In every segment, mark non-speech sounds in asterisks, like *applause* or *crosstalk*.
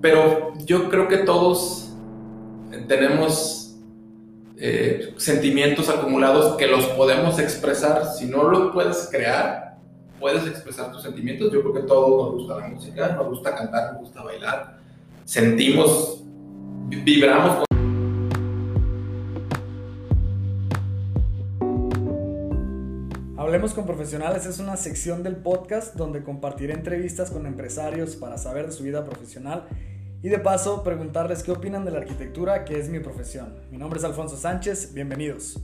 Pero yo creo que todos tenemos eh, sentimientos acumulados que los podemos expresar. Si no lo puedes crear, puedes expresar tus sentimientos. Yo creo que todos nos gusta la música, nos gusta cantar, nos gusta bailar. Sentimos, vibramos Hablemos con Profesionales es una sección del podcast donde compartiré entrevistas con empresarios para saber de su vida profesional y de paso preguntarles qué opinan de la arquitectura, que es mi profesión. Mi nombre es Alfonso Sánchez, bienvenidos.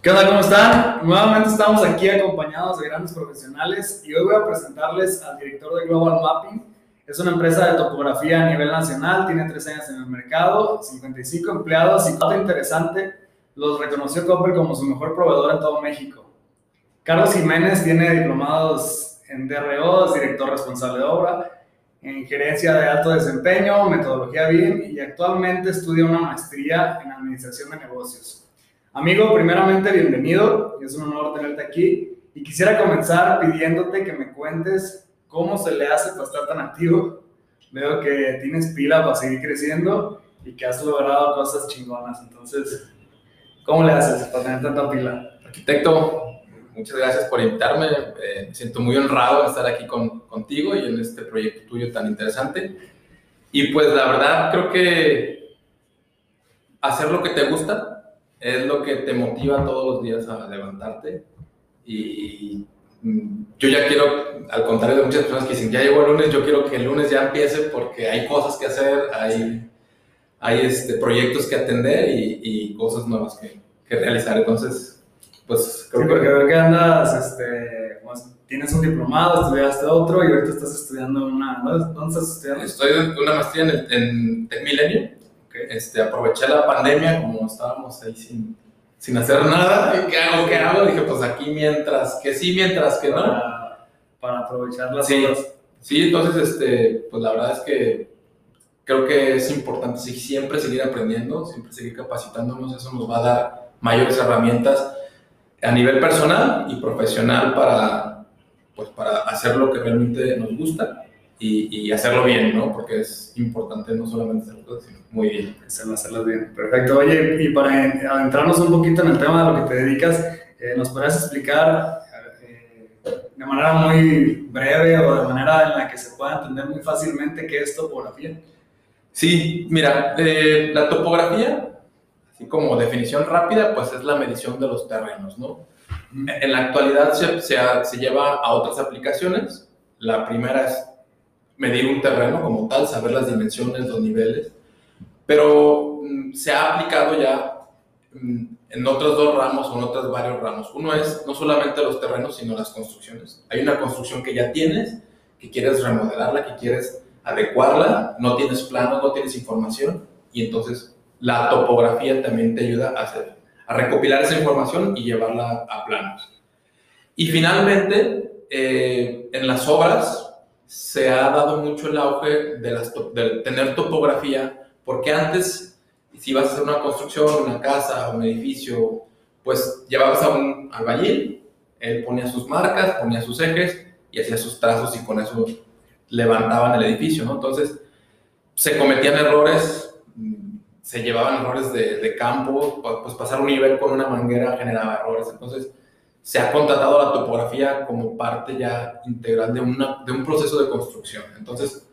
¿Qué onda? ¿Cómo están? Nuevamente estamos aquí acompañados de grandes profesionales y hoy voy a presentarles al director de Global Mapping. Es una empresa de topografía a nivel nacional, tiene tres años en el mercado, 55 empleados y todo interesante los reconoció Coppel como su mejor proveedor en todo México. Carlos Jiménez tiene diplomados en DRO, es director responsable de obra, en gerencia de alto desempeño, metodología BIM y actualmente estudia una maestría en administración de negocios. Amigo, primeramente bienvenido, es un honor tenerte aquí y quisiera comenzar pidiéndote que me cuentes cómo se le hace para estar tan activo. Veo que tienes pila para seguir creciendo y que has logrado cosas chingonas, entonces ¿Cómo le haces para tener tanta pila? Arquitecto, muchas gracias por invitarme. Eh, me siento muy honrado de estar aquí con, contigo y en este proyecto tuyo tan interesante. Y pues la verdad creo que hacer lo que te gusta es lo que te motiva todos los días a levantarte. Y mm, yo ya quiero, al contrario de muchas personas que dicen, ya llegó el lunes, yo quiero que el lunes ya empiece porque hay cosas que hacer, hay hay este, proyectos que atender y, y cosas nuevas que, que, realizar. Entonces, pues creo sí, porque veo que andas, este, pues, tienes un diplomado, estudiaste otro y ahorita estás estudiando una, ¿dónde estás estudiando? Estoy en una maestría en, en, en Milenio. Okay. Este, aproveché la pandemia como estábamos ahí sin, sin hacer nada. ¿Qué hago? ¿Qué hago? Dije, pues aquí mientras, que sí, mientras que no. Para, para aprovechar las sí, horas. Sí, entonces, este, pues la verdad es que creo que es importante siempre seguir aprendiendo, siempre seguir capacitándonos, eso nos va a dar mayores herramientas a nivel personal y profesional para, pues, para hacer lo que realmente nos gusta y, y hacerlo bien, ¿no? Porque es importante no solamente hacerlo, sino muy bien. Hacerlo, hacerlo bien. Perfecto. Oye, y para adentrarnos un poquito en el tema de lo que te dedicas, eh, ¿nos podrías explicar eh, de manera muy breve o de manera en la que se pueda entender muy fácilmente qué es topografía? Sí, mira, eh, la topografía, así como definición rápida, pues es la medición de los terrenos, ¿no? En la actualidad se, se, se, lleva a otras aplicaciones. La primera es medir un terreno como tal, saber las dimensiones, los niveles, pero mm, se ha aplicado ya mm, en otros dos ramos o en otros varios ramos. Uno es no solamente los terrenos, sino las construcciones. Hay una construcción que ya tienes, que quieres remodelarla, que quieres adecuarla, no tienes planos, no tienes información y entonces la topografía también te ayuda a hacer, a recopilar esa información y llevarla a planos. Y finalmente, eh, en las obras se ha dado mucho el auge de, tener topografía, porque antes, si ibas a hacer una construcción, una casa, un edificio, pues llevabas a un albañil, él ponía sus marcas, ponía sus ejes y hacía sus trazos y con eso levantaban el edificio, ¿no? Entonces, se cometían errores, se llevaban errores de, de, campo, pues pasar un nivel con una manguera generaba errores. Entonces, se ha contratado la topografía como parte ya integral de, una, de un proceso de construcción. Entonces,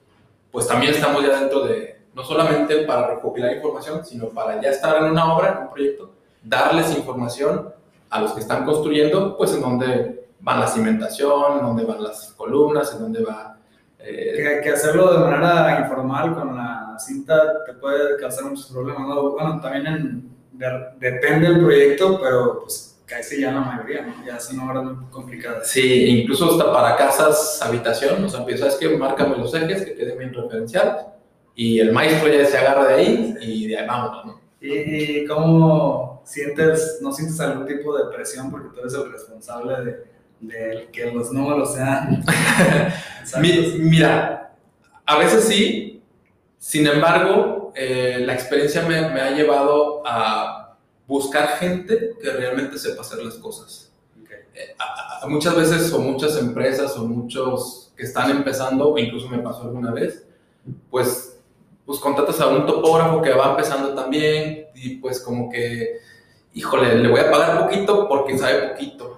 pues también estamos ya dentro de, no solamente para recopilar información, sino para ya estar en una obra, en un proyecto, darles información a los que están construyendo, pues en dónde van la cimentación, en dónde van las columnas, en dónde va que, que, hacerlo de manera informal con la cinta te puede causar muchos problemas. ¿no? Bueno, también en, de, depende del proyecto, pero pues casi ya la mayoría, ¿no? Ya son obras muy complicadas. Sí, incluso hasta para casas, habitación, o sea, ¿sabes qué? Márcame los ejes, que queden bien referenciados, y el maestro ya se agarra de ahí y de ahí vamos, ¿no? ¿Y, ¿Y cómo sientes, no sientes algún tipo de presión porque tú eres el responsable de de que los números sean. *laughs* Mira, a veces sí, sin embargo, eh, la experiencia me, me, ha llevado a buscar gente que realmente sepa hacer las cosas. muchas veces o muchas empresas o muchos que están empezando, incluso me pasó alguna vez, pues, pues contratas a un topógrafo que va empezando también y pues como que, híjole, le voy a pagar poquito porque sabe poquito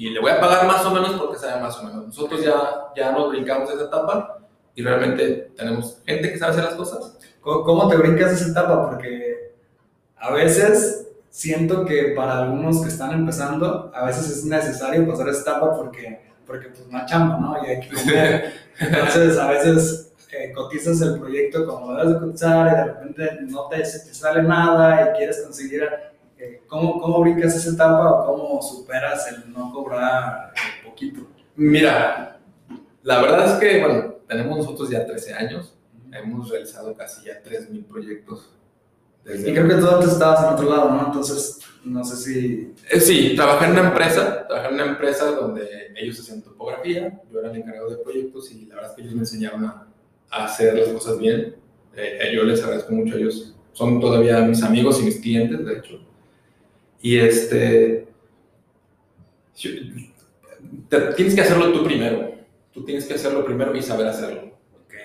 y le voy a pagar más o menos porque sabe más o menos. Nosotros ya, ya nos brincamos esa etapa y realmente tenemos gente que sabe hacer las cosas. ¿Cómo, cómo te brincas esa etapa? Porque a veces siento que para algunos que están empezando, a veces es necesario pasar esa etapa porque, porque pues no chamba, ¿no? Y hay que comer. *laughs* Entonces, a veces eh, cotizas el proyecto como debes de cotizar y de repente no te, te sale nada y quieres conseguir... Eh, ¿cómo, ¿Cómo brincas esa etapa o cómo superas el no cobrar eh, poquito? Mira, la verdad es que, bueno, tenemos nosotros ya 13 años, hemos realizado casi ya 3.000 proyectos y creo que tú antes estabas en otro lado, ¿no? Entonces, no sé si... Eh, sí, trabajé en una empresa, trabajé en una empresa donde ellos hacían topografía, yo era el encargado de proyectos y la verdad es que ellos me enseñaron a, hacer las cosas bien. Eh, eh, yo les agradezco mucho a ellos. Son todavía mis amigos y mis clientes, de hecho. Y este... tienes que hacerlo tú primero. Tú tienes que hacerlo primero y saber hacerlo.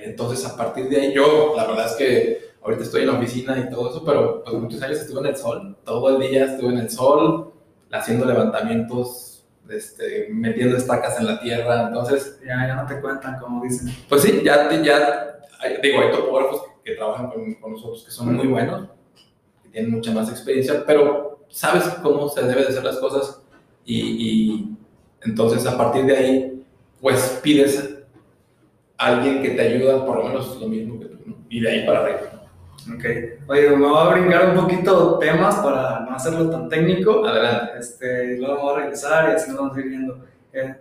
Entonces, a partir de ahí, yo, la verdad es que ahorita estoy en la oficina y todo eso, pero pues muchos años estuve en el sol, todo el día estuve en el sol, haciendo levantamientos, este, metiendo estacas en la tierra, entonces... Ya, ya no te cuentan, como dicen. Pues sí, ya, ya digo, hay topógrafos que, trabajan con, con, nosotros que son muy buenos, que tienen mucha más experiencia, pero sabes cómo se debe de hacer las cosas y, y entonces a partir de ahí, pues pides a alguien que te ayuda por lo menos lo mismo que tú, ¿no? Y de ahí para arriba. Ok. Oye, me voy a brincar un poquito temas para no hacerlo tan técnico. Adelante. Este, luego me voy a regresar y así nos vamos a ir viendo. Eh,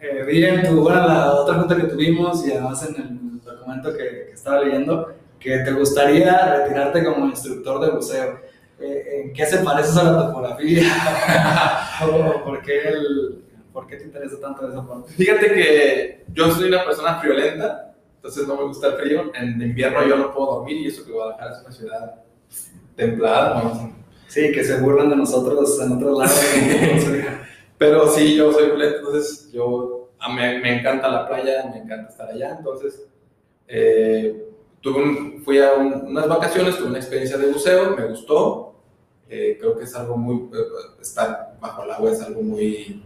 eh, vi en tu, bueno, la otra junta que tuvimos y además en el documento que, que estaba leyendo, que te gustaría retirarte como instructor de buceo. Eh, ¿En qué se parece a la topografía? *laughs* *laughs* por, qué el, ¿Por qué te interesa tanto esa parte? Fíjate que yo soy una persona friolenta entonces no me gusta el frío. En invierno yo no puedo dormir y eso que Guadalajara es una ciudad templada. Sí, que se burlan de nosotros en otros lados. *laughs* Pero sí, yo soy fleto, entonces yo me, me, encanta la playa, me encanta estar allá. Entonces eh, tuve fui a unas vacaciones, tuve una experiencia de buceo, me gustó. Eh, creo que es algo muy, estar bajo el agua es algo muy,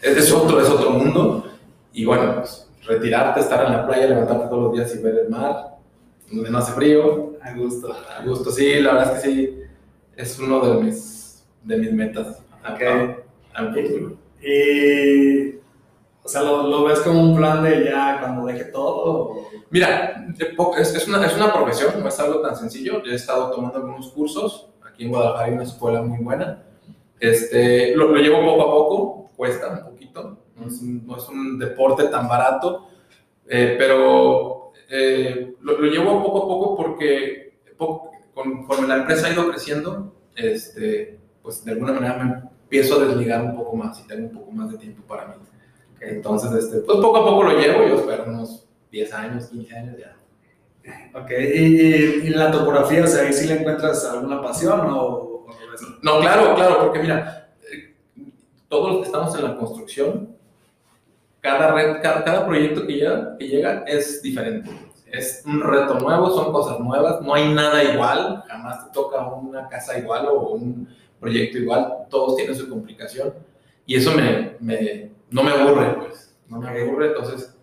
es, es otro, es otro mundo. Y bueno, pues retirarte, estar en la playa, levantarte todos los días y ver el mar, donde no hace frío. A gusto. A gusto, sí, la verdad es que sí, es uno de mis, de mis metas. Okay. y, o sea, ¿lo, ¿lo, ves como un plan de ya cuando deje todo? Mira, es, es, una, es una profesión, no es algo tan sencillo. Yo he estado tomando algunos cursos. Aquí en Guadalajara hay una escuela muy buena. Este, lo, lo llevo poco a poco, cuesta un poquito no es un, deporte tan barato, eh, pero eh, lo, llevo poco a poco porque conforme la empresa ha ido creciendo, este, pues de alguna manera me empiezo a desligar un poco más y tengo un poco más de tiempo para mí. Entonces, este, pues poco a poco lo llevo, yo espero unos 10 años, 15 años ya. Ok, ¿y, y la topografía, o sea, ahí sí le encuentras alguna pasión o, No, claro, claro, porque mira, eh, todos los que estamos en la construcción, cada, red, cada, proyecto que llega, que llega es diferente. Es un reto nuevo, son cosas nuevas, no hay nada igual, jamás te toca una casa igual o un proyecto igual, todos tienen su complicación. Y eso me, me no me aburre, pues, no me aburre, entonces...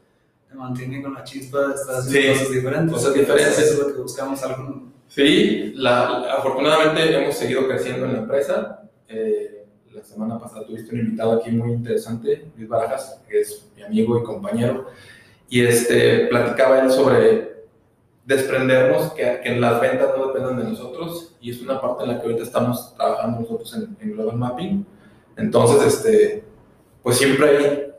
Te mantiene con la chispa de estas cosas diferentes. Cosas diferentes. Eso es lo que buscamos algo. Sí, la, afortunadamente hemos seguido creciendo en la empresa. Eh, la semana pasada tuviste un invitado aquí muy interesante, Luis Barajas, que es mi amigo y compañero, y este, platicaba él sobre desprendernos, que, que las ventas no dependan de nosotros, y es una parte en la que ahorita estamos trabajando nosotros en, en Global Mapping. Entonces, este, pues siempre hay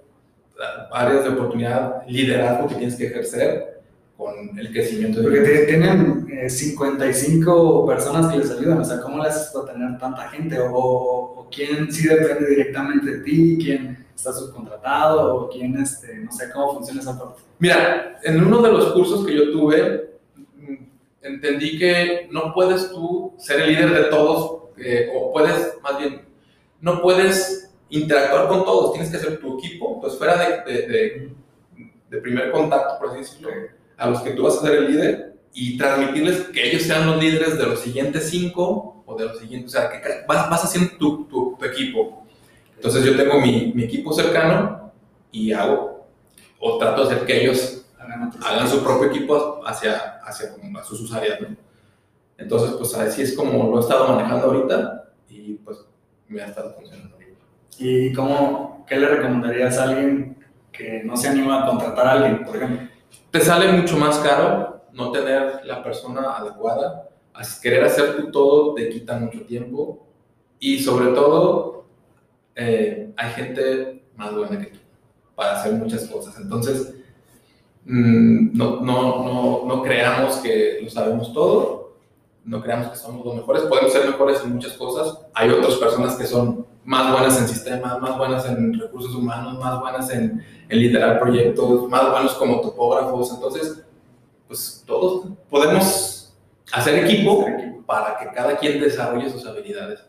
áreas de oportunidad, liderazgo que tienes que ejercer con el crecimiento. Porque tienen 55 eh, personas que les ayudan, o sea, ¿cómo les haces para tener tanta gente? O, quién sí depende directamente de ti, quién está subcontratado o quién, este, no sé cómo funciona esa parte. Mira, en uno de los cursos que yo tuve, entendí que no puedes tú ser el líder de todos, eh, o puedes, más bien, no puedes interactuar con todos, tienes que hacer tu equipo, pues fuera de, de, de, de primer contacto, por así decirlo, a los que tú vas a ser el líder y transmitirles que ellos sean los líderes de los siguientes cinco o de los siguientes, o sea, que vas, vas haciendo tu, tu, tu equipo. Entonces yo tengo mi, mi, equipo cercano y hago, o trato de hacer que ellos hagan, hagan su propio equipo hacia, hacia, hacia sus áreas, ¿no? Entonces, pues así es como lo he estado manejando ahorita y pues me ha estado funcionando. ¿Y cómo, qué le recomendarías a alguien que no se anima a contratar a alguien, por ejemplo? Te sale mucho más caro no tener la persona adecuada, querer hacer tú todo te quita mucho tiempo y sobre todo eh, hay gente más buena que tú para hacer muchas cosas. Entonces, mmm, no, no, no, no creamos que lo sabemos todo, no creamos que somos los mejores, podemos ser mejores en muchas cosas, hay otras personas que son más buenas en sistemas, más buenas en recursos humanos, más buenas en, en liderar proyectos, más buenos como topógrafos, entonces pues todos podemos hacer equipo para que cada quien desarrolle sus habilidades.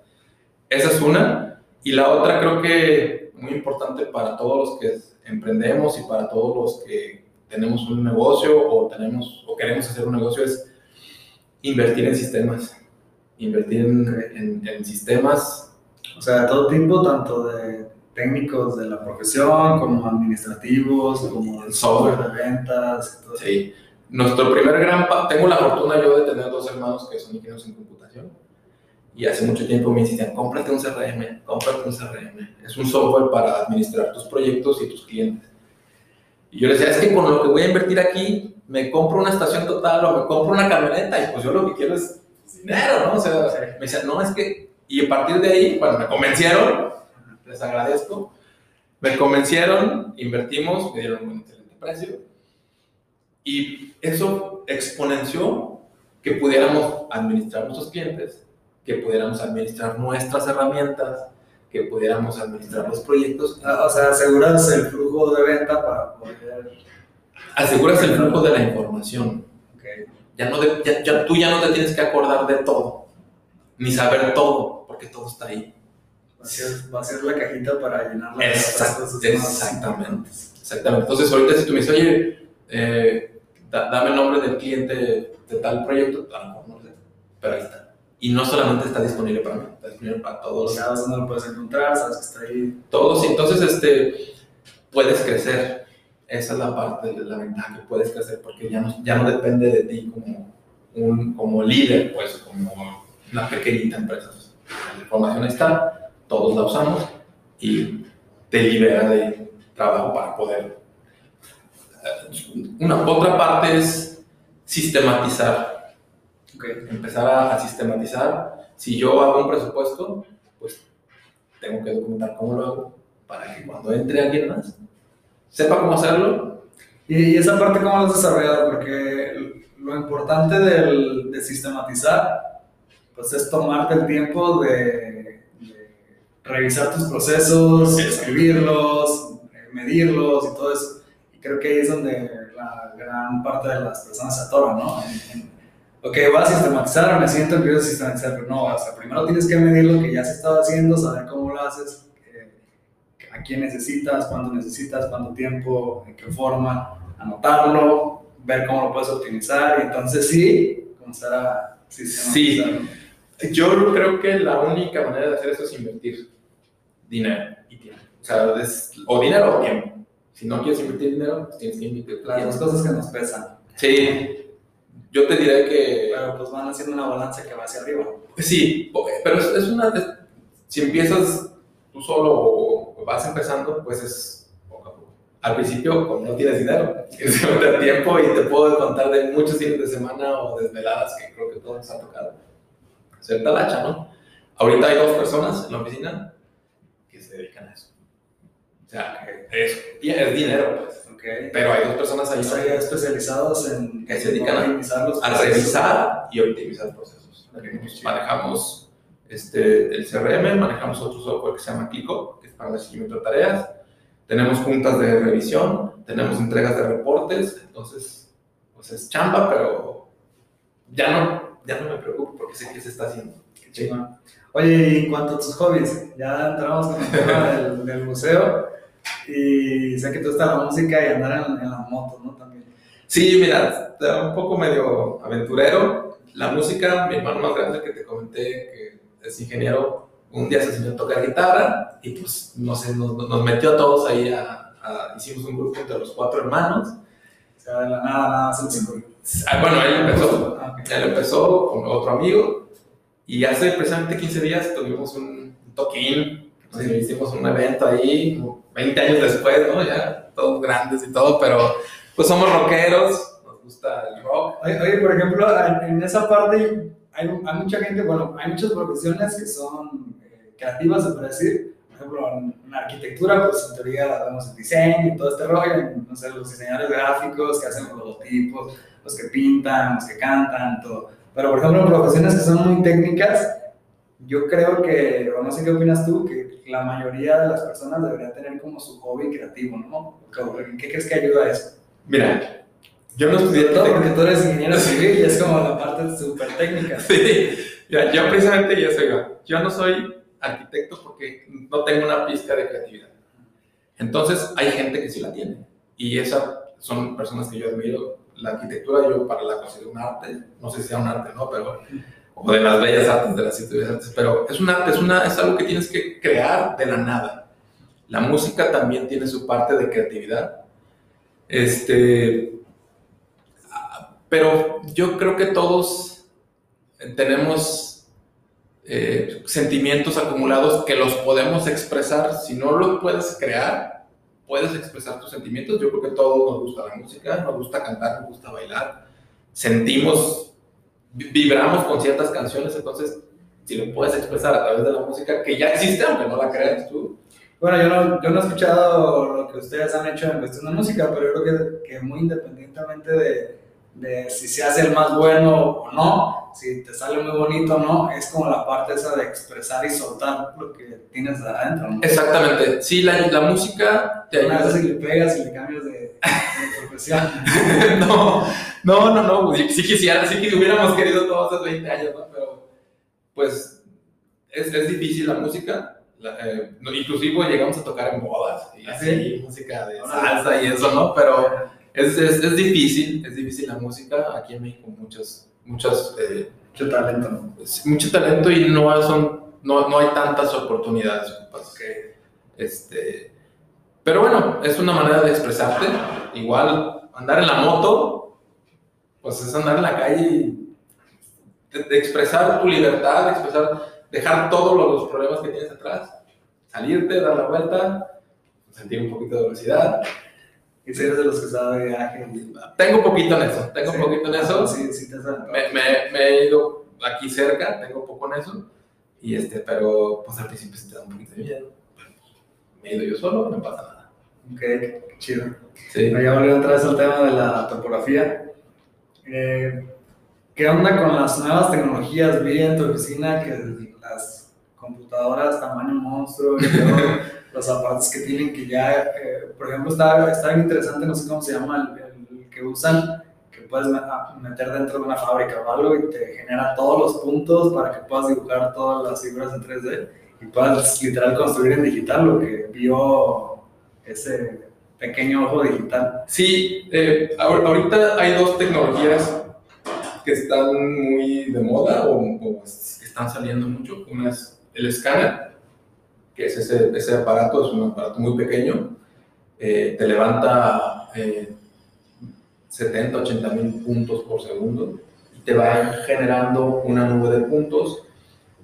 Esa es una. Y la otra creo que muy importante para todos los que emprendemos y para todos los que tenemos un negocio o, tenemos, o queremos hacer un negocio es invertir en sistemas. Invertir en, en, en sistemas. O sea, de todo tipo, tanto de técnicos de la profesión como administrativos, como el software de ventas. Todo sí. Nuestro primer gran... Tengo la fortuna yo de tener dos hermanos que son ingenieros en computación. Y hace mucho tiempo me insistían, cómprate un CRM, cómprate un CRM. Es un software para administrar tus proyectos y tus clientes. Y yo les decía, es que con lo que voy a invertir aquí, me compro una estación total o me compro una camioneta y pues yo lo que quiero es dinero, ¿no? O sea, me decían, no, es que... Y a partir de ahí, bueno, me convencieron, les agradezco, me convencieron, invertimos, me dieron un excelente precio y eso exponenció que pudiéramos administrar nuestros clientes, que pudiéramos administrar nuestras herramientas, que pudiéramos administrar los proyectos. O sea, aseguras el flujo de venta para poder... Aseguras el flujo de la información. Okay. Ya no de, ya, ya, tú ya no te tienes que acordar de todo, ni saber todo, porque todo está ahí. Va a ser, va a ser la cajita para llenarla. Exact, exactamente. Exactamente. Entonces, ahorita si tú me dices, oye, eh, da, dame el nombre del cliente de tal proyecto, a lo mejor no sé, pero ahí está. Y no solamente está disponible para mí, está disponible para todos. Sabes dónde lo puedes encontrar, sabes que está ahí. Todos, entonces este, puedes crecer. Esa es la parte de la ventaja, que puedes crecer porque ya no, ya no depende de ti como, un, como líder, pues como una pequeñita empresa. La información está, todos la usamos y te libera de trabajo para poder una otra parte es sistematizar. Okay. Empezar a, a, sistematizar. Si yo hago un presupuesto, pues tengo que documentar cómo lo hago para que cuando entre alguien más sepa cómo hacerlo. ¿Y esa parte cómo lo has desarrollado? Porque lo importante del, de sistematizar pues es tomarte el tiempo de, de revisar tus procesos, escribirlos, medirlos y todo eso creo que ahí es donde la gran parte de las personas se atoran, ¿no? En, en, ok, voy a sistematizar, me siento, empiezo a sistematizar, pero no, o sea, primero tienes que medir lo que ya se estaba haciendo, saber cómo lo haces, a quién necesitas, cuándo necesitas, cuánto tiempo, en qué forma, anotarlo, ver cómo lo puedes optimizar y entonces sí, comenzar a sistematizar. Sí, yo creo que la única manera de hacer eso es invertir dinero y tiempo. O sea, es, o dinero o tiempo si no quieres invertir dinero, pues tienes que invertir. Las dos cosas que nos pesan. Sí. Yo te diré que. Pero pues van haciendo una balanza que va hacia arriba. Sí, pero es, es una. Es, si empiezas tú solo o vas empezando, pues es poco a poco. Al principio, como no tienes dinero, *laughs* que meter tiempo y te puedo contar de muchos fines de semana o desveladas que creo que todos nos han tocado. Ser talacha, ¿no? Ahorita hay dos personas en la oficina que se dedican a eso. O sea, es, es dinero, pues. Okay. Pero hay dos personas ahí ¿no? especializados en que se dedican a, a, revisar y optimizar procesos. Pues, manejamos este, el CRM, manejamos otro software que se llama Kiko, que es para el seguimiento de tareas. Tenemos juntas de revisión, tenemos entregas de reportes, entonces, pues es chamba, pero ya no, ya no me preocupo porque sé que se está haciendo. Qué. Oye, y en cuanto a tus hobbies, ya entramos con el tema *laughs* del, del museo y sé que tú estás la música y andar en, en la moto, ¿no? También. Sí, mira, un poco medio aventurero. La música, mi hermano más grande que te comenté, que es ingeniero, un día se enseñó a tocar guitarra y pues no sé, nos, nos metió a todos ahí a, a- hicimos un grupo entre los cuatro hermanos. O sea, de la nada, nada cinco. Ah, bueno, él empezó, Ah, él empezó con otro amigo y hace precisamente 15 días tuvimos un toquín, nos hicimos un evento ahí, como 20 años después, ¿no? Ya todos grandes y todo, pero pues somos rockeros, nos gusta el rock. Oye, oye, por ejemplo, en esa parte hay, hay mucha gente, bueno, hay muchas profesiones que son eh, creativas, se puede decir. Por ejemplo, en, en arquitectura, pues en teoría vemos el diseño y todo este rollo, no sé, los diseñadores gráficos que hacen los logotipos, los que pintan, los que cantan, todo. Pero, por ejemplo, en profesiones que son muy técnicas, yo creo que, o no sé qué opinas tú, que la mayoría de las personas deberían tener como su hobby creativo, ¿no? ¿Qué qué crees que ayuda a eso? Mira, yo no estudié todo porque tú eres ingeniero civil y es como la parte súper técnica. Sí, mira, yo precisamente ya soy yo. No soy arquitecto porque no tengo una pista de creatividad. Entonces, hay gente que sí la tiene. Y esas son personas que yo admiro. La arquitectura yo para la considero un arte. No sé si sea un arte, ¿no? Pero, o de las bellas artes, de las instituciones artes. Pero es un arte, es, una, es algo que tienes que crear de la nada. La música también tiene su parte de creatividad. Este, pero yo creo que todos tenemos eh, sentimientos acumulados que los podemos expresar. Si no los puedes crear, puedes expresar tus sentimientos. Yo creo que todos nos gusta la música, nos gusta cantar, nos gusta bailar. Sentimos, vi- vibramos con ciertas canciones, entonces si lo puedes expresar a través de la música, que ya existe, aunque no la creas tú. Bueno, yo no, yo no he escuchado lo que ustedes han hecho en cuestión de música, pero yo creo que, que muy independientemente de, de si se hace el más bueno o no, si te sale muy bonito o no, es como la parte esa de expresar y soltar lo que tienes adentro, ¿no? Exactamente. Sí, la, la música te Una ayuda. vez si le pegas y le cambias de, de profesión. *laughs* no, no, no, no, pues, sí quisiera, sí que hubiéramos querido todos hace 20 años, ¿no? Pero, pues, es, es difícil la música. La- eh, inclusive llegamos a tocar en bodas y ¿Ah, así, sí? música de salsa y eso, ¿no? Pero es, es, es difícil, es difícil la música. Aquí en México muchas, muchas, eh, Mucho talento, ¿no? mucho talento y no, son, no, no hay tantas oportunidades. que, este, pero bueno, es una manera de expresarte. Igual, andar en la moto, pues es andar en la calle y de, de expresar tu libertad, de expresar, dejar todos los, los problemas que tienes atrás, salirte, dar la vuelta, sentir un poquito de velocidad. Y si eres de los que sabe de viaje. y- Tengo un poquito en eso, tengo Sí. un poquito en eso. Sí, sí, te me, me- me he ido aquí cerca, tengo poco en eso, y este, pero pues al principio sí te da un poquito de miedo. Pues, me he ido yo solo, no pasa nada. Ok, qué chido. Sí. Bueno, ya volviendo otra vez al tema de la topografía. Eh, ¿Qué onda con las nuevas tecnologías? Vi en tu oficina que las computadoras tamaño monstruo y luego *laughs* los aparatos que tienen que ya, eh, por ejemplo, está, está bien interesante, no sé cómo se llama, el, el que usan, que puedes me- a- meter dentro de una fábrica o algo y te genera todos los puntos para que puedas dibujar todas las figuras en 3D y puedas literal construir en digital lo que vio ese pequeño ojo digital. Sí, eh, ahor- ahorita hay dos tecnologías que están muy de moda o, o que están saliendo mucho. Una es el escáner, que es ese, ese aparato, es un aparato muy pequeño, eh, te levanta eh, 70, 80 mil puntos por segundo y te va generando una nube de puntos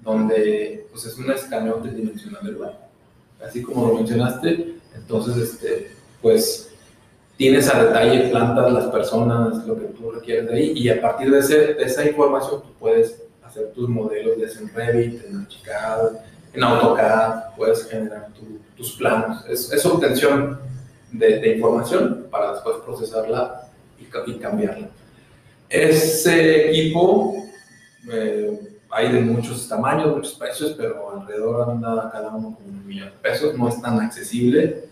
donde pues, es un escaneo tridimensional del lugar. Así como lo mencionaste, entonces, este, pues tienes a detalle plantas, las personas, lo que tú requieres de ahí, y a partir de, ese- de esa información tú puedes hacer tus modelos, ya sea en Revit, en Archicad, en AutoCAD, puedes generar tu- tus planos. Es, es obtención de, de información para después procesarla y, y cambiarla. Ese equipo eh, hay de muchos tamaños, muchos precios, pero alrededor anda cada uno con un millón de pesos, no es tan accesible.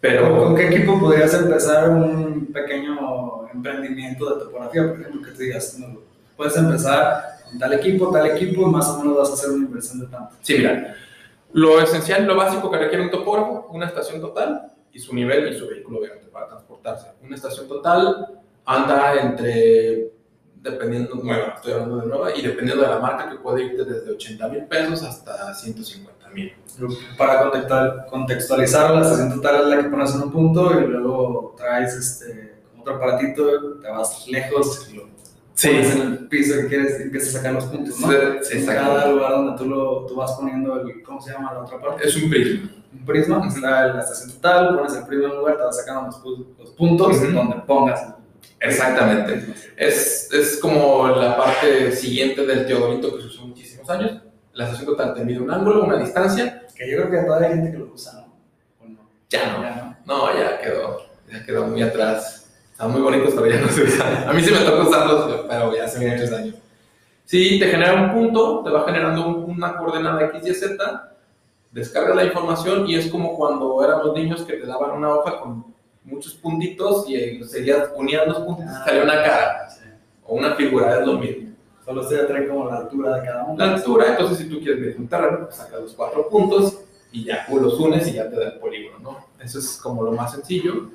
Pero ¿Con qué equipo podrías empezar un pequeño emprendimiento de topografía? Por ejemplo, que te digas, no, puedes empezar en tal equipo, tal equipo, más o menos vas a hacer una inversión de tanto. Sí, mira, lo esencial, lo básico que requiere un topógrafo, una estación total y su nivel y su vehículo, obviamente, para transportarse. Una estación total anda entre, dependiendo, nueva, estoy hablando de nueva, y dependiendo de la marca, que puede irte desde 80 mil pesos hasta 150 mil. Para contextual- contextualizar, la estación total es la que pones en un punto y luego traes este, otro aparatito, te vas lejos y lo pones en el piso que quieres y empiezas a sacar los puntos, ¿no? Sí, en cada lugar donde tú, lo, tú vas poniendo el, ¿cómo se llama la otra parte? Es un prisma. Un prisma, está la estación total, pones el prisma en un lugar, te vas sacando los, los puntos Ujú. donde pongas. Exactamente. Es, es como la parte siguiente del teodolito que se usó muchísimos años. La estación total te mide un ángulo, una distancia. Que yo creo que todavía hay gente que lo usa, ¿no? ¿O no? Ya no. Ya no. No, ya quedó. Ya quedó muy atrás. Están muy bonitos, pero ya no se usan. A mí sí me tocó usarlos, pero ya hace muchos años. Sí, te genera un punto, te va generando un- una coordenada X, Y, Z, descargas la información y es como cuando éramos niños que te daban una hoja con muchos puntitos y eh, seguías, unías los puntos y salía una cara Sí. o una figura, es lo mismo. Solo usted trae como la altura de cada uno. La altura, entonces si tú quieres medir un terreno, pues sacas los cuatro puntos y ya los unes y ya te da el polígono, ¿no? Eso es como lo más sencillo.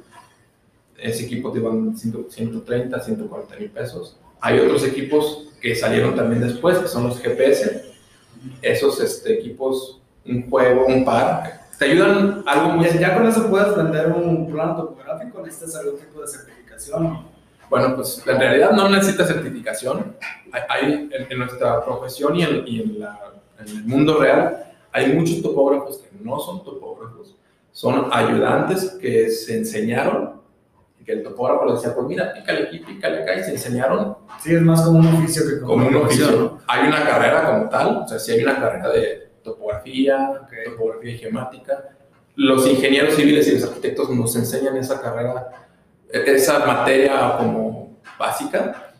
Ese equipo te van 100 130, 140 mil pesos. Hay otros equipos que salieron también después, que son los GPS. Esos este, equipos, un juego, un par, te ayudan algo muy... Ya, con eso puedes vender un plano topográfico, necesitas algún tipo de certificación. Bueno, pues en realidad no necesita certificación. Hay, en, en nuestra profesión y, en, y en la- en el mundo real hay muchos topógrafos que no son topógrafos, son ayudantes que se enseñaron que el topógrafo les decía, pues mira, pícale aquí, pícale acá y se enseñaron Sí, es más como un oficio que como, como un oficio. ¿no? Hay una carrera como tal, o sea, sí hay una carrera de topografía, Ok. topografía y geomática. Los ingenieros civiles y los arquitectos nos enseñan esa carrera, esa materia como básica,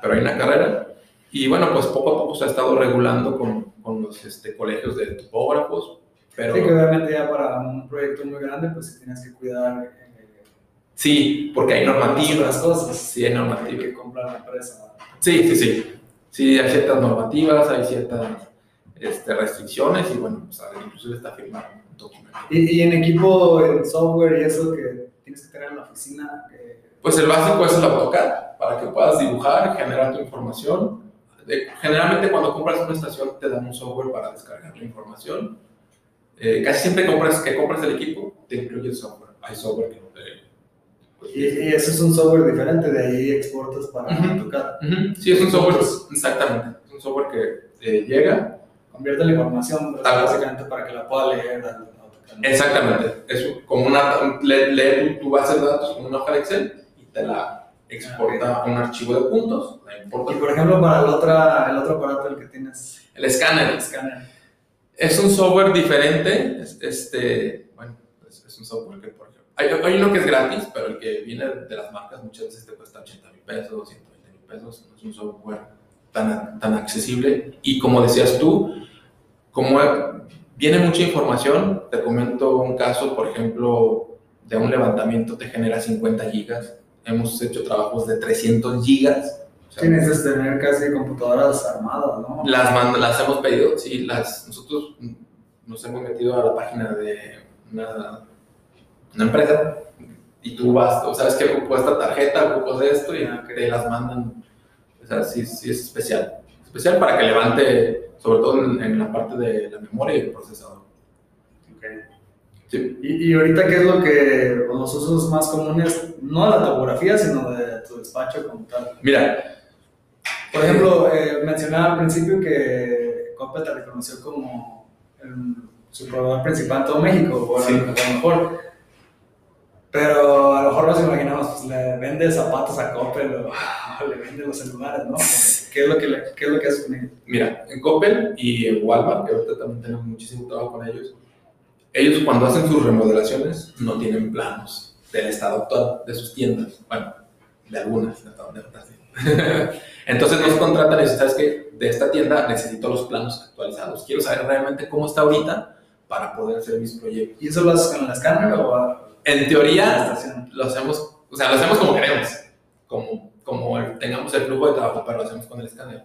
pero hay una carrera. Y bueno, pues poco a poco se ha estado regulando con, con los este, colegios de topógrafos, pero Sí, que obviamente ya para un proyecto muy grande, pues tienes que cuidar eh, sí, porque hay normativas. cosas. Sí, hay normativas. que comprar la empresa. Sí, sí, sí. Sí, hay ciertas normativas, hay ciertas este, restricciones y bueno, pues, inclusive está firmado un documento. Y, y en equipo, en software y eso que tienes que tener en la oficina. Pues el básico es el AutoCAD, para que puedas dibujar, generar tu información. Generalmente cuando compras una estación te dan un software para descargar la información. Eh, casi siempre compras, que compras el equipo, te incluye el software. Hay software que no te... y, y eso es un software diferente, de ahí exportas para Ujú. AutoCAD. Ujú, Sí, es un software, exactamente. Es un software que eh, llega Convierte la información pues, básicamente para que la pueda leer al AutoCAD. Exactamente. Es como una. Lee, lee tu, base de datos como una hoja de Excel y te la exporta a un archivo de puntos. Y por ejemplo, para el, otra, el otro aparato, el que tienes, El escáner el escáner. es un software diferente. es- Este, bueno, es, es un software que, por ejemplo, hay, hay uno que es gratis, pero el que viene de las marcas muchas veces te cuesta 80 mil pesos, 120 mil pesos. No es un software tan, tan accesible. Y como decías tú, como viene mucha información, te comento un caso, por ejemplo, de un levantamiento te genera 50 gigas. Hemos hecho trabajos de 300 gigas. O sea, Sí, necesitas tener casi computadoras armadas, ¿no? las, mand- las hemos pedido, sí, las, nosotros nos hemos metido a la página de una, una empresa y tú vas, o sabes que ocupo esta tarjeta, ocupo de esto y Ah, te las mandan. O sea, sí, sí es especial. Especial para que levante, sobre todo en, en la parte de la memoria y el procesador. Ok. Sí. Y, y ahorita, ¿qué es lo que los usos más comunes, no de la topografía, sino de tu despacho como tal? Mira, Por ejemplo, eh, mencionaba al principio que Coppel te reconoció como el- su proveedor principal en todo México, o Sí. a lo mejor. Pero a lo mejor nos imaginamos, pues le vende zapatos a Coppel o, o le vende los celulares, ¿no? *laughs* ¿Qué es lo que, le- qué es lo que haces con ellos? Mira, en Coppel y en Walmart, que ahorita también tenemos muchísimo trabajo con ellos, ellos cuando hacen sus remodelaciones no tienen planos del estado actual de sus tiendas. Bueno, de algunas, donde otras sí. *laughs* Entonces nos contratan y dicen, ¿sabes qué? De esta tienda necesito los planos actualizados. Quiero saber realmente cómo está ahorita para poder hacer mis proyectos. ¿Y eso lo haces con el escáner o En teoría, lo hacemos, o sea, lo hacemos como queremos, como, como el- tengamos el flujo de trabajo, pero lo hacemos con el escáner.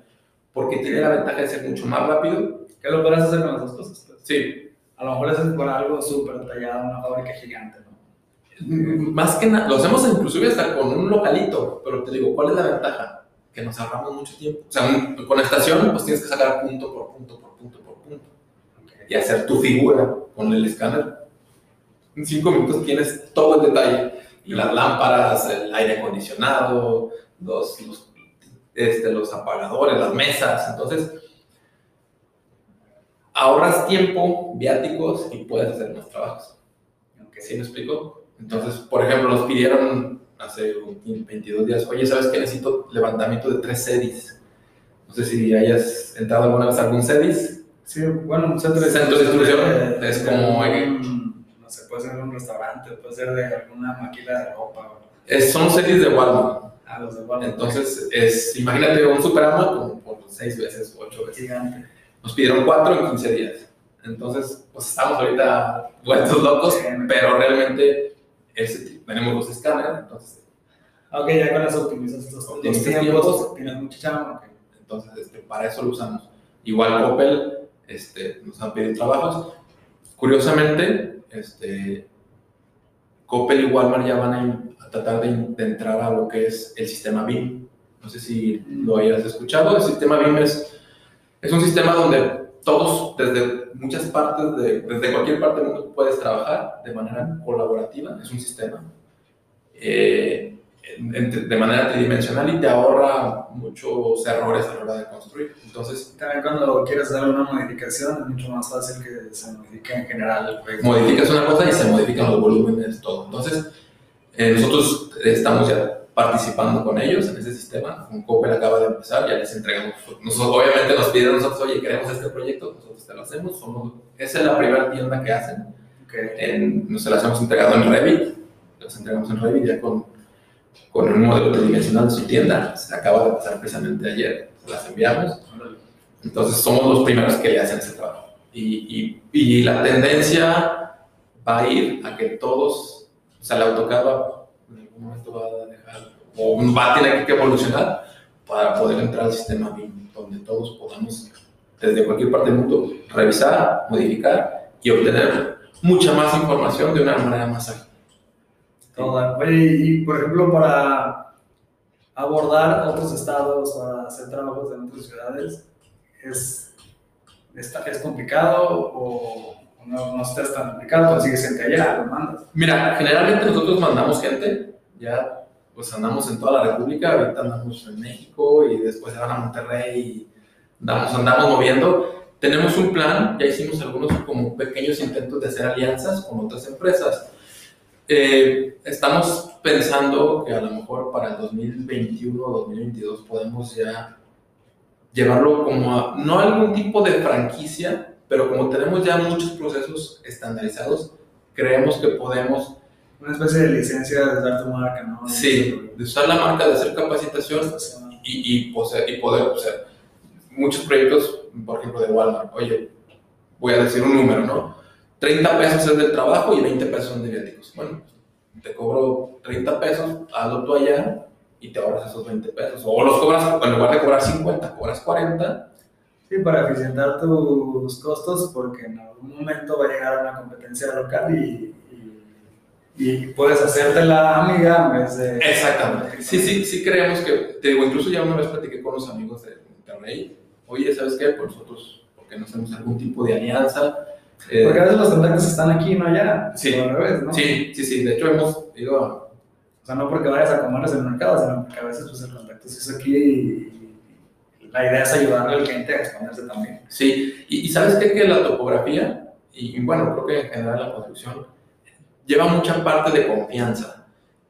porque tiene la ventaja de ser mucho más rápido. ¿Qué lo puedes hacer con las dos cosas? Pues? Sí. A lo mejor es por algo súper detallado, una fábrica gigante, ¿no? Más que nada, lo hacemos inclusive hasta con un localito, pero te digo, ¿cuál es la ventaja? Que nos ahorramos mucho tiempo. O sea, un- con estación, pues tienes que sacar punto por punto, por punto, por punto. Y hacer tu figura con el escáner. En cinco minutos tienes todo el detalle. Las lámparas, el aire acondicionado, los, los, este, los apagadores, las mesas. Entonces, ahorras tiempo, viáticos y puedes hacer más trabajos. ¿Sí me explico? Entonces, por ejemplo, nos pidieron hace un- 22 días, oye, ¿sabes qué? Necesito levantamiento de tres sedis. No sé si hayas entrado alguna vez a algún sedis. Sí, bueno, un centro de Centro de distribución es como, no sé, puede ser un restaurante, puede ser de alguna máquina de ropa. Es- son sedis de Walmart. Ah, los de Walmart. Entonces, es, imagínate un superama como por seis veces, ocho veces. gigante. Nos pidieron cuatro en 15 días. Entonces, pues estamos ahorita vueltos locos, Sí. pero realmente ese- tenemos los escáneres, entonces Ok, ya con eso optimizas los, los tiempos, tienes mucha chamba. Entonces, este, para eso lo usamos. Igual Coppel este, nos han pedido trabajos. Curiosamente, este, Coppel y Walmart ya van a, a tratar de, de entrar a lo que es el sistema BIM. No sé si lo hayas escuchado. El sistema BIM es, es un sistema donde todos, desde muchas partes, de, desde cualquier parte del mundo, puedes trabajar de manera colaborativa. Es un sistema. eh, de manera tridimensional y te ahorra muchos errores a la hora de construir. Entonces, También cuando quieres hacer una modificación es mucho más fácil que se modifique en general el proyecto. modificas una cosa y se modifican los volúmenes, todo. Entonces, eh, nosotros estamos ya participando con ellos en ese sistema. Un Coppel acaba de empezar, ya les entregamos. Nosotros, obviamente nos pidieron nosotros, oye, queremos este proyecto, nosotros te lo hacemos. Somos, esa es la primera tienda que hacen. Ok. En, nos las hemos entregado en Revit, las entregamos en Revit ya con, con un modelo tridimensional de su tienda. Se acaba de pasar precisamente ayer, se las enviamos. Entonces somos los primeros que le hacen ese trabajo. Y, y, y la tendencia va a ir a que todos, o sea, la AutoCAD va, en algún momento va a dejar, o va a tener que evolucionar para poder entrar al sistema BIM, donde todos podamos, desde cualquier parte del mundo, revisar, modificar y obtener mucha más información de una manera más ágil. Todo. Oye, y por ejemplo, para abordar otros estados, para hacer trabajos en otras ciudades, ¿es, está- es complicado o no, no está tan complicado? Consigues gente allá, lo mandas. Mira, generalmente nosotros mandamos gente, ya pues andamos en toda la República, ahorita andamos en México y después se van a Monterrey y andamos, andamos moviendo. Tenemos un plan, ya hicimos algunos como pequeños intentos de hacer alianzas con otras empresas. Eh, estamos pensando que a lo mejor para el 2021 o 2022 podemos ya llevarlo como a, no algún tipo de franquicia, pero como tenemos ya muchos procesos estandarizados, creemos que podemos Una especie de licencia de dar tu marca, ¿no? Sí, de usar la marca, de hacer capacitación y, y, pose- y poder, o sea, muchos proyectos, por ejemplo, de Walmart, oye, voy a decir un número, ¿no? 30 pesos es del trabajo y 20 pesos son de viáticos. Bueno, te cobro 30 pesos, hazlo tú allá y te ahorras esos 20 pesos. O los cobras, en lugar de cobrar 50, cobras 40. Sí, para eficientar tus costos, porque en algún momento va a llegar una competencia local y, y, y puedes hacerte la amiga en vez de... Exactamente. Sí, sí, sí creemos que, te digo, incluso ya una vez platiqué con los amigos de Monterrey, oye, ¿sabes qué? Pues nosotros, ¿por qué no hacemos algún tipo de alianza? Eh, Porque a veces los contactos están aquí, no allá. Sí. Al revés, ¿no? Sí, sí, sí. De hecho, hemos ido a. O sea, no porque vayas a comerlos en el mercado, sino porque a veces pues, el contacto sí es aquí y, y la idea es ayudarle al cliente a exponerse también. Sí, y, y sabes qué? que la topografía, y, y bueno, creo que en general la construcción, lleva mucha parte de confianza.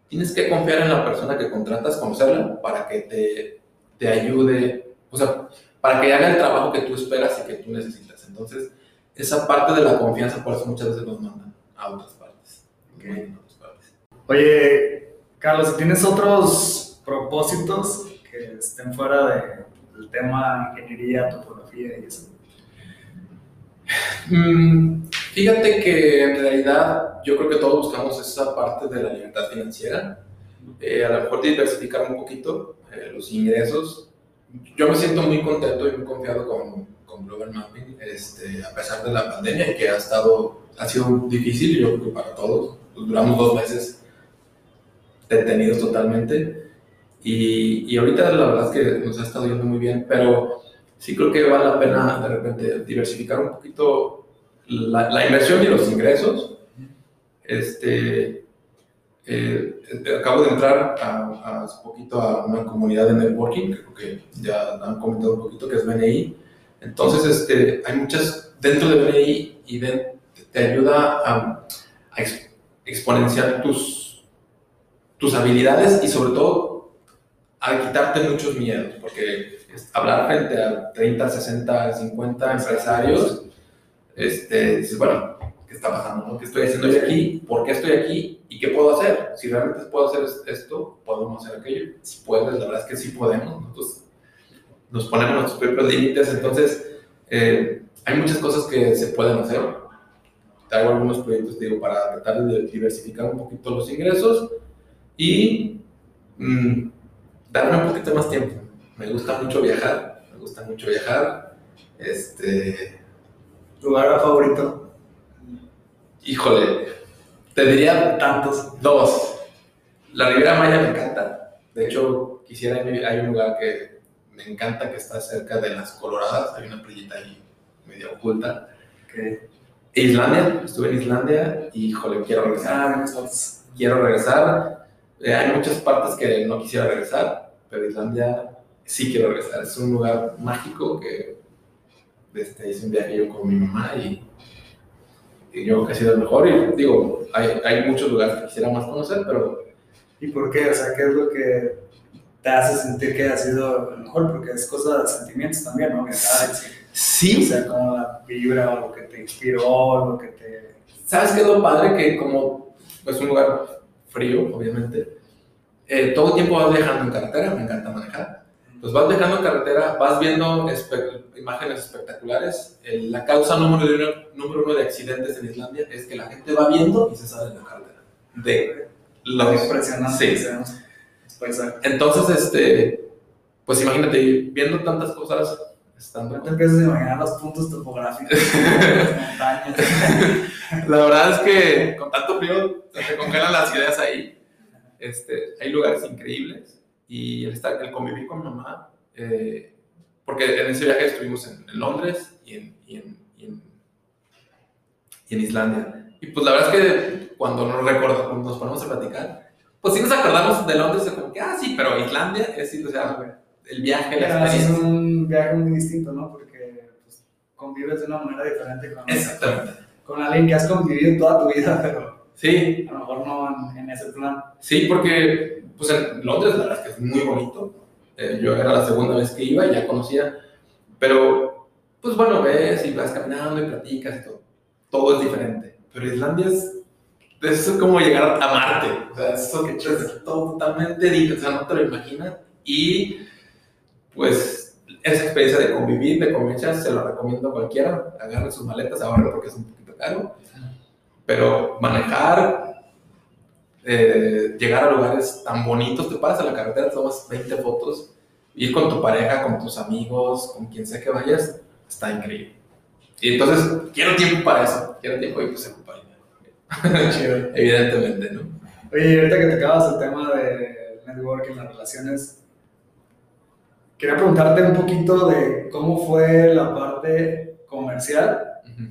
Tienes que confiar en la persona que contratas, conocerla, para que te, te ayude, o sea, para que haga el trabajo que tú esperas y que tú necesitas. Entonces, esa parte de la confianza, por eso muchas veces nos mandan a otras partes. Mandan a otras partes. Oye, Carlos, tienes otros propósitos que estén fuera de, del tema ingeniería, topografía y eso. Mm, fíjate que en realidad yo creo que todos buscamos esa parte de la libertad financiera. Eh, a lo mejor diversificar un poquito eh, los ingresos. yo me siento muy contento y muy confiado con, Global Mapping, este, a pesar de la pandemia que ha estado, ha sido difícil, yo creo para todos. Pues duramos dos meses detenidos totalmente y, y ahorita la verdad es que nos ha estado yendo muy bien, pero sí creo que vale la pena de repente diversificar un poquito la, la inversión y los ingresos. Este, eh, acabo de entrar a, hace poquito a una comunidad de networking, creo que ya han comentado un poquito, que es BNI. Entonces, este, hay muchas dentro de BNI y te ayuda a, a exponenciar tus, tus habilidades y sobre todo a quitarte muchos miedos, porque hablar frente a 30, 60, 50 empresarios, este, dices, bueno, ¿qué está pasando? ¿Qué estoy haciendo aquí? ¿Por qué estoy aquí? ¿Y qué puedo hacer? Si realmente puedo hacer esto, podemos hacer aquello. Si puedes, la verdad es que sí podemos. Nosotros nos ponemos nuestros propios límites, entonces eh, hay muchas cosas que se pueden hacer. Traigo algunos proyectos, digo, para tratar de diversificar un poquito los ingresos y mm, darme un poquito más tiempo. Me gusta mucho viajar, me gusta mucho viajar. Este... ¿Lugar favorito? Híjole, te diría tantos, dos. La Riviera Maya me encanta. De hecho, quisiera, hay un lugar que me encanta que está cerca de las Coloradas, hay una playita ahí medio oculta. Islandia, estuve en Islandia y, híjole, quiero regresar. Ah, quiero regresar. Eh, hay muchas partes que no quisiera regresar, pero Islandia sí quiero regresar. Es un lugar mágico que este, hice un viaje yo con mi mamá y y yo creo que ha sido el mejor. Y digo, hay, hay muchos lugares que quisiera más conocer, pero. ¿Y por qué? O sea, ¿qué es lo que te hace sentir que ha sido el mejor? Porque es cosa de sentimientos también, ¿no? Sí. O sea, como la vibra o lo que te inspiró, lo que te. ¿Sabes qué es lo padre? Que como es pues, un lugar frío, obviamente, eh, todo el tiempo vas viajando en carretera, me encanta manejar pues vas dejando en carretera, vas viendo imágenes espectaculares. la causa número uno, número uno de accidentes en Islandia es que la gente va viendo y se sale de la carretera. De lo impresionante. Sí. Entonces, este, pues imagínate, viendo tantas cosas, estando... te empiezas a imaginar los puntos topográficos, *laughs* montañas. la verdad es que con tanto frío se congelan las ideas ahí. Este, hay lugares increíbles y el, estar, el convivir con mamá, eh, porque en ese viaje estuvimos en, Londres y en, y, en, y, en, y en, Islandia. Y pues la verdad es que cuando nos, recordamos, nos ponemos a platicar, pues sí nos acordamos de Londres, de como que, ah, sí, pero Islandia es, o sea, el viaje, la experiencia. Es un viaje muy distinto, ¿no? Porque pues, convives de una manera diferente con, Exactamente. con alguien que has convivido toda tu vida, pero sí. a lo mejor no en, en ese plan. Sí, porque pues en Londres la verdad es que es muy bonito. Eh, yo era la segunda vez que iba y ya conocía, pero pues bueno, ves y vas caminando y platicas y todo. Todo es diferente. Pero Islandia es, es como llegar a Marte. O sea, eso que es totalmente diferente. O sea, no te lo imaginas. Y pues esa experiencia de convivir, de convencer, se lo recomiendo a cualquiera. Agarren sus maletas ahora porque es un poquito caro. Pero manejar eh, llegar a lugares tan bonitos, te paras a la carretera, tomas 20 fotos, ir con tu pareja, con tus amigos, con quien sea que vayas, está increíble. Y entonces, quiero tiempo para eso, quiero tiempo y pues *laughs* ocupa Evidentemente, ¿no? Oye, ahorita que te acabas el tema de networking, las relaciones, quería preguntarte un poquito de cómo fue la parte comercial,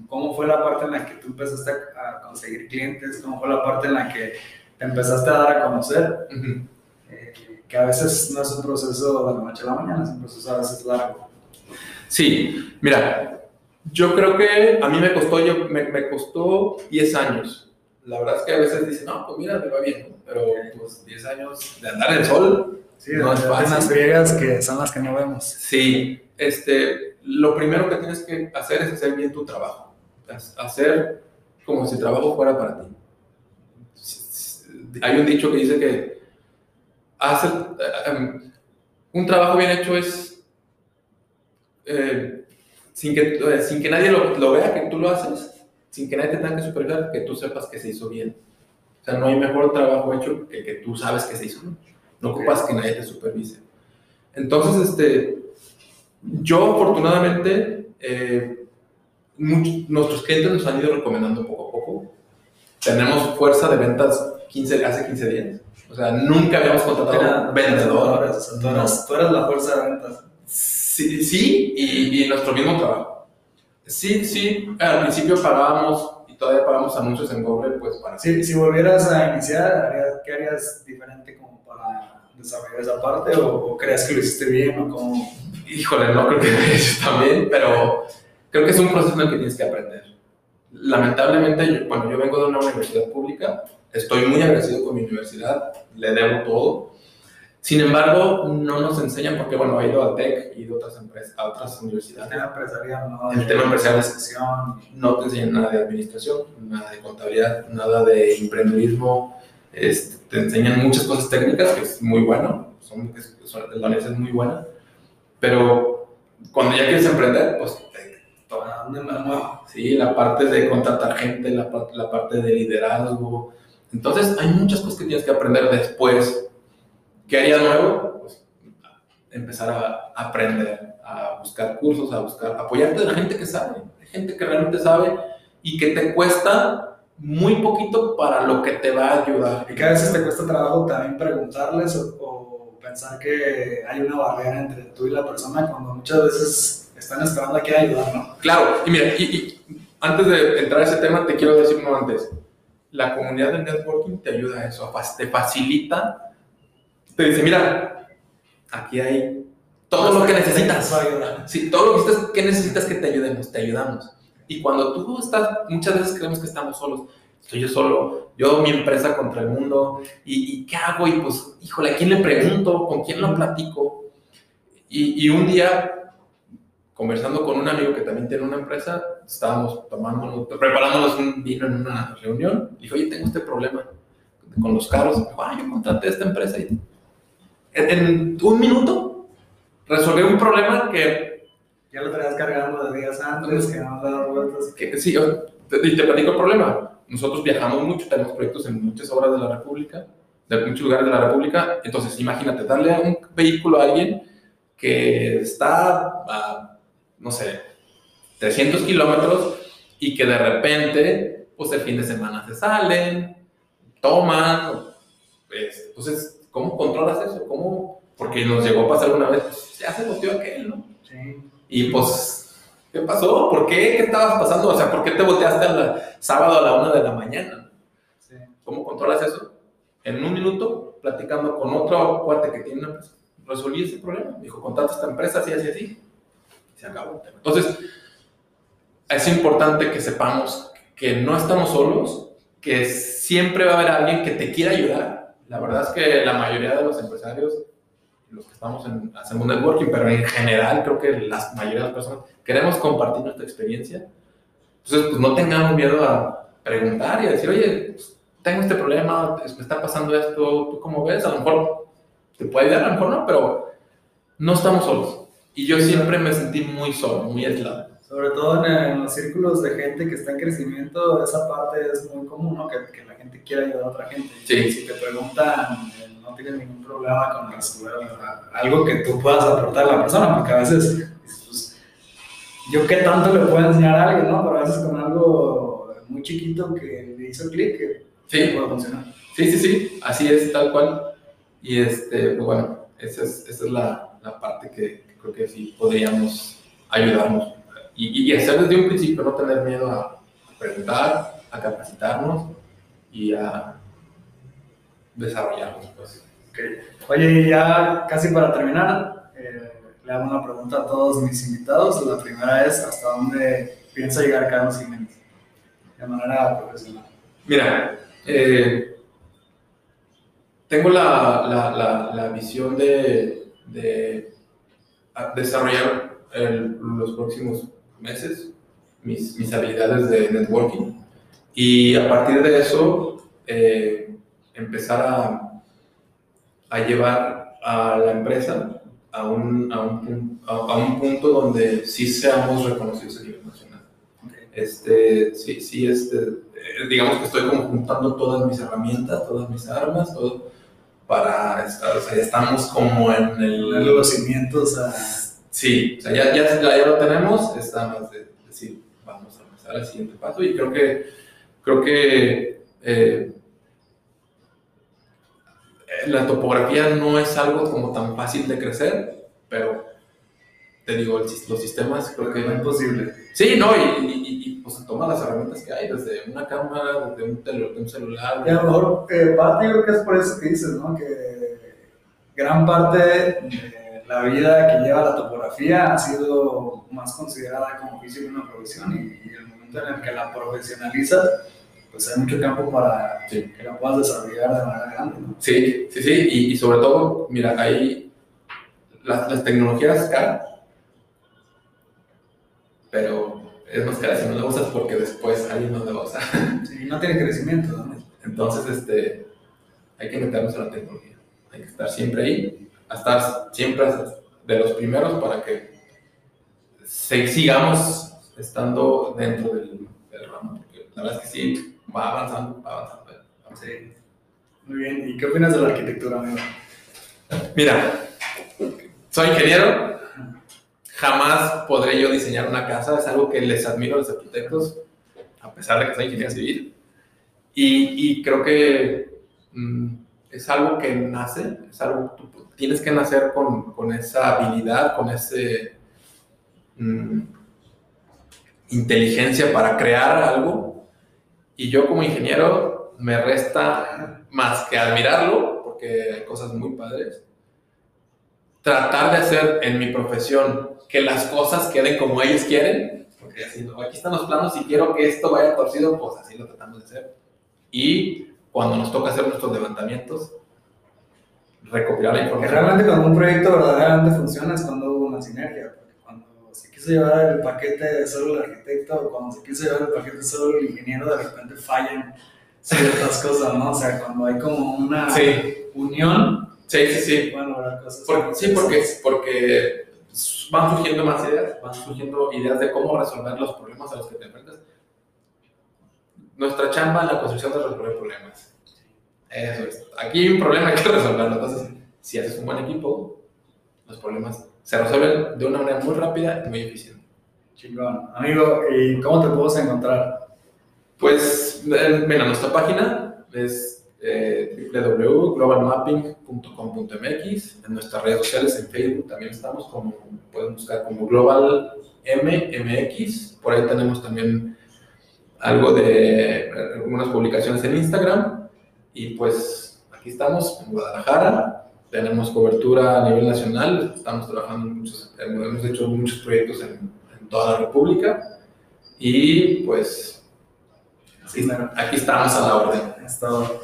cómo fue la parte en la que tú empezaste a conseguir clientes, cómo fue la parte en la que empezaste a dar a conocer, eh, que a veces no es un proceso de la noche a la mañana, es un proceso a veces largo. Sí, mira, yo creo que a mí me costó, yo, me, me costó 10 años. La verdad es que a veces dicen, no, pues mira, me va bien, pero pues 10 años de andar en sol. Sí, no es fácil. las griegas que son las que no vemos. Sí, este, lo primero que tienes que hacer es hacer bien tu trabajo. Hacer como si el trabajo fuera para ti hay un dicho que dice que hace, em, un trabajo bien hecho es eh, sin, que, eh, sin que nadie lo, lo, vea que tú lo haces, sin que nadie te tenga que supervisar, que tú sepas que se hizo bien. O sea, no hay mejor trabajo hecho que que tú sabes que se hizo. No, no ocupas que nadie te supervise. Entonces, este, Yo, afortunadamente, eh, muchos- nuestros clientes nos han ido recomendando poco a poco. Tenemos fuerza de ventas 15, hace 15 días. O sea, nunca habíamos contratado Era- un vendedor. o sea, tú, eras, tú eras la fuerza de ventas. Sí, sí y, y nuestro mismo trabajo. Sí, sí, al principio pagábamos y todavía pagamos anuncios en Google, pues para Si, si volvieras a iniciar, ¿harías- ¿qué harías diferente como para desarrollar esa parte? ¿O, o crees que lo hiciste bien? ¿O cómo? Híjole, no creo que eso también, pero creo que es un proceso en el que tienes que aprender. Lamentablemente, yo, bueno, yo vengo de una universidad pública, estoy muy agradecido con mi universidad, le debo todo. Sin embargo, no nos enseñan, porque bueno, he ido a TEC y a otras, empresas, a otras El universidades, tema empresarial, ¿no? El tema empresarial es- no te enseñan nada de administración, nada de contabilidad, nada de emprendedurismo, te enseñan muchas cosas técnicas, que es muy bueno, son, es- son- la universidad es muy buena, pero cuando ya quieres emprender, pues te- ¿A dónde me muevo? Sí, la parte de contratar gente, la, la parte de liderazgo. Entonces, hay muchas cosas que tienes que aprender después. ¿Qué haría nuevo? Pues empezar a aprender, a buscar cursos, a buscar, apoyarte de la gente que sabe, de gente que realmente sabe y que te cuesta muy poquito para lo que te va a ayudar. Y que a veces te cuesta trabajo también preguntarles o, o pensar que hay una barrera entre tú y la persona cuando muchas veces están esperando a que ayudar, ¿no? Claro, y mira, y, y antes de entrar a ese tema, te quiero decir uno antes. La comunidad de networking te ayuda a eso, a te facilita, te dice, mira, aquí hay todo lo que necesitas. Sí, todo lo que necesitas, ¿qué necesitas que te ayudemos? Te ayudamos. Y cuando tú estás, muchas veces creemos que estamos solos. Estoy yo solo, yo mi empresa contra el mundo, ¿y, y qué hago? Y pues, híjole, ¿a quién le pregunto? ¿Con quién lo platico? Y, y un día conversando con un amigo que también tiene una empresa, estábamos tomando, preparándonos un vino en una reunión. Le dije, oye, tengo este problema con los carros. Dijo, ah, yo contraté esta empresa y en, un minuto resolví un problema que, Ya lo traías cargando de días antes, que no dado vueltas. que sí, yo- te, te platico el problema. Nosotros viajamos mucho, tenemos proyectos en muchas obras de la República, de muchos lugares de la República. Entonces, imagínate, darle un vehículo a alguien que está a, no sé, 300 kilómetros y que de repente, pues el fin de semana se salen, toman. pues, Entonces, ¿cómo controlas eso? ¿Cómo? Porque nos llegó a pasar una vez, pues, ya se volteó aquel, ¿no? Sí. Y pues, ¿qué pasó? ¿Por qué? ¿Qué estabas pasando? O sea, ¿por qué te volteaste el sábado a la una de la mañana? sí. ¿Cómo controlas eso? En un minuto, platicando con otro cuate que tiene una empresa, resolví ese problema. Dijo, contrata esta empresa, así, así, así. Y se acabó el tema. Entonces, es importante que sepamos que no estamos solos, que siempre va a haber alguien que te quiera ayudar. La verdad es que la mayoría de los empresarios, los que estamos en, hacemos networking, pero en general creo que la mayoría de las personas queremos compartir nuestra experiencia. Entonces, pues no tengamos miedo a preguntar y a decir, oye, pues, tengo este problema, me está pasando esto, ¿tú cómo ves? A lo mejor te puede ayudar, a lo mejor no, pero no estamos solos. Y yo siempre me sentí muy solo, muy aislado. Sobre todo en, en los círculos de gente que está en crecimiento, esa parte es muy común, ¿no? Que, que la gente quiera ayudar a otra gente. Y Sí. Si te preguntan, eh, no tienes ningún problema con resolver algo que tú puedas aportar a la persona, porque a veces, pues, yo qué tanto le puedo enseñar a alguien, ¿no? Pero a veces con algo muy chiquito que le hizo clic, que Sí, puede funcionar. Sí, sí, sí, así es, tal cual. Y este, pues bueno, esa es, esa es la, la parte que, que creo que sí podríamos ayudarnos. Y, y hacer desde un principio, no tener miedo a preguntar, a capacitarnos y a desarrollarnos. Pues. Oye, y ya casi para terminar, eh, le hago una pregunta a todos mis invitados. La primera es, ¿hasta dónde piensa llegar Carlos Jiménez? De manera profesional. Mira, eh, tengo la, la, la, la visión de, de desarrollar los próximos meses mis, mis habilidades de networking y a partir de eso eh, empezar a, a llevar a la empresa a un, a, un, a, un punto donde sí seamos reconocidos a nivel nacional. Este, sí, sí, este, eh, digamos que estoy como juntando todas mis herramientas, todas mis armas, todo para estar, o sea, ya estamos como en el... Los cimientos a... Sí, o sea, ya, ya, ya lo tenemos, está más de decir, vamos a pasar al siguiente paso y creo que, creo que eh, la topografía no es algo como tan fácil de crecer, pero te digo, el, los sistemas creo que... No es posible. Sí, no, y, y, y, pues toma las herramientas que hay, desde una cámara, desde un, tele, un celular. Y a lo mejor, eh, parte yo creo que es por eso que dices, ¿no? Que gran parte de la vida que lleva la topografía ha sido más considerada como oficio que una profesión y, y, el momento en el que la profesionalizas, pues hay mucho campo para Sí. que la puedas desarrollar de manera grande, ¿no? Sí, sí, sí, y, y sobre todo, mira, hay las, las tecnologías caras, pero es más cara si no la usas porque después alguien no la va a usar. Sí, no tiene crecimiento, ¿no? Entonces, este, hay que meternos en la tecnología, hay que estar siempre ahí, a estar siempre de los primeros para que sigamos estando dentro del, del ramo, porque la verdad es que sí, va avanzando, va avanzando. va avanzando. Sí. Muy bien. ¿Y qué opinas de la arquitectura, amigo? Mira, soy ingeniero, jamás podré yo diseñar una casa, es algo que les admiro a los arquitectos, a pesar de que soy ingeniero civil. Y, y creo que mm, es algo que nace, es algo tú tienes que nacer con, con esa habilidad, con ese mm, inteligencia para crear algo. Y yo como ingeniero me resta más que admirarlo, porque hay cosas muy padres, tratar de hacer en mi profesión que las cosas queden como ellos quieren, porque así, aquí están los planos y quiero que esto vaya torcido, pues así lo tratamos de hacer. Y cuando nos toca hacer nuestros levantamientos, recopilar la Que información. realmente cuando un proyecto verdaderamente funciona es cuando hubo una sinergia. Porque cuando se quiso llevar el paquete solo el arquitecto o cuando se quiso llevar el paquete solo el ingeniero, de repente fallan ciertas *laughs* cosas, ¿no? O sea, cuando hay como una Sí, unión, sí, sí, sí. lograr cosas. Por- sí, porque, porque van surgiendo más ideas, van surgiendo ideas de cómo resolver los problemas a los que te enfrentas. Nuestra chamba en la construcción es resolver problemas. Eso es. Aquí hay un problema, que *laughs* resolverlo. Entonces, si haces un buen equipo, los problemas se resuelven de una manera muy rápida y muy eficiente. Chingón. Amigo, ¿y cómo te podemos encontrar? Pues, mira, nuestra página es eh, www.globalmapping.com.mx. En nuestras redes sociales, en Facebook también estamos, como pueden buscar como Global MMX. Por ahí tenemos también algo de algunas publicaciones en Instagram. Y pues aquí estamos en Guadalajara. Tenemos cobertura a nivel nacional. Estamos trabajando en muchos, hemos hecho muchos proyectos en, en toda la República. Y pues Sí. Aquí estamos a la orden. Es todo.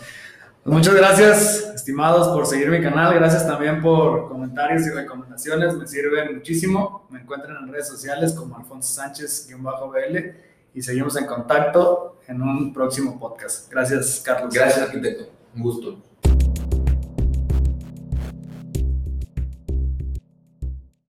Muchas gracias, estimados, por seguir mi canal. Gracias también por comentarios y recomendaciones. Me sirven muchísimo. Me encuentran en redes sociales como Alfonso Sánchez-BL y seguimos en contacto en un próximo podcast. Gracias, Carlos. Gracias, arquitecto. Un gusto.